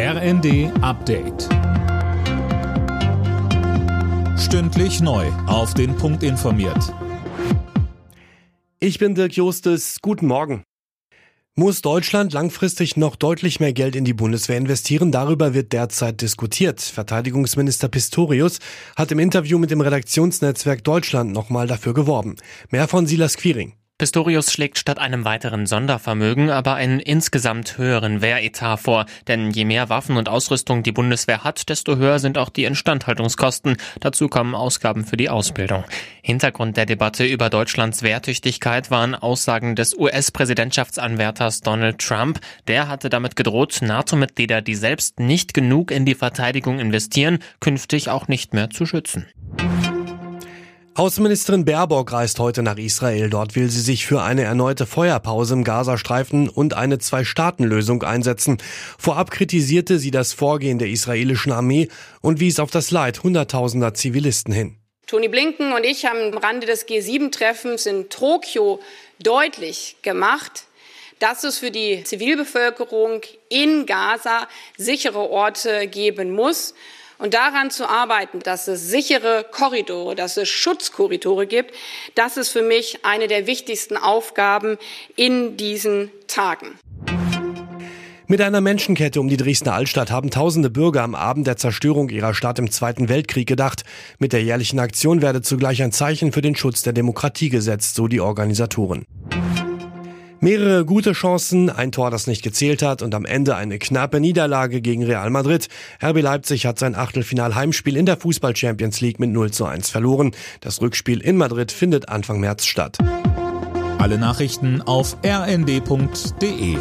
RND Update. Stündlich neu. Auf den Punkt informiert. Ich bin Dirk Jostes. Guten Morgen. Muss Deutschland langfristig noch deutlich mehr Geld in die Bundeswehr investieren? Darüber wird derzeit diskutiert. Verteidigungsminister Pistorius hat im Interview mit dem Redaktionsnetzwerk Deutschland nochmal dafür geworben. Mehr von Silas Quiring. Pistorius schlägt statt einem weiteren Sondervermögen aber einen insgesamt höheren Wehretat vor. Denn je mehr Waffen und Ausrüstung die Bundeswehr hat, desto höher sind auch die Instandhaltungskosten. Dazu kommen Ausgaben für die Ausbildung. Hintergrund der Debatte über Deutschlands Wehrtüchtigkeit waren Aussagen des US-Präsidentschaftsanwärters Donald Trump. Der hatte damit gedroht, NATO-Mitglieder, die selbst nicht genug in die Verteidigung investieren, künftig auch nicht mehr zu schützen. Außenministerin Baerbock reist heute nach Israel. Dort will sie sich für eine erneute Feuerpause im Gazastreifen und eine Zwei-Staaten-Lösung einsetzen. Vorab kritisierte sie das Vorgehen der israelischen Armee und wies auf das Leid hunderttausender Zivilisten hin. Tony Blinken und ich haben am Rande des G7-Treffens in Tokio deutlich gemacht, dass es für die Zivilbevölkerung in Gaza sichere Orte geben muss und daran zu arbeiten, dass es sichere Korridore, dass es Schutzkorridore gibt, das ist für mich eine der wichtigsten Aufgaben in diesen Tagen. Mit einer Menschenkette um die Dresdner Altstadt haben tausende Bürger am Abend der Zerstörung ihrer Stadt im Zweiten Weltkrieg gedacht. Mit der jährlichen Aktion werde zugleich ein Zeichen für den Schutz der Demokratie gesetzt, so die Organisatoren. Mehrere gute Chancen, ein Tor, das nicht gezählt hat und am Ende eine knappe Niederlage gegen Real Madrid. RB Leipzig hat sein Achtelfinal-Heimspiel in der Fußball Champions League mit 0 zu 1 verloren. Das Rückspiel in Madrid findet Anfang März statt. Alle Nachrichten auf rnd.de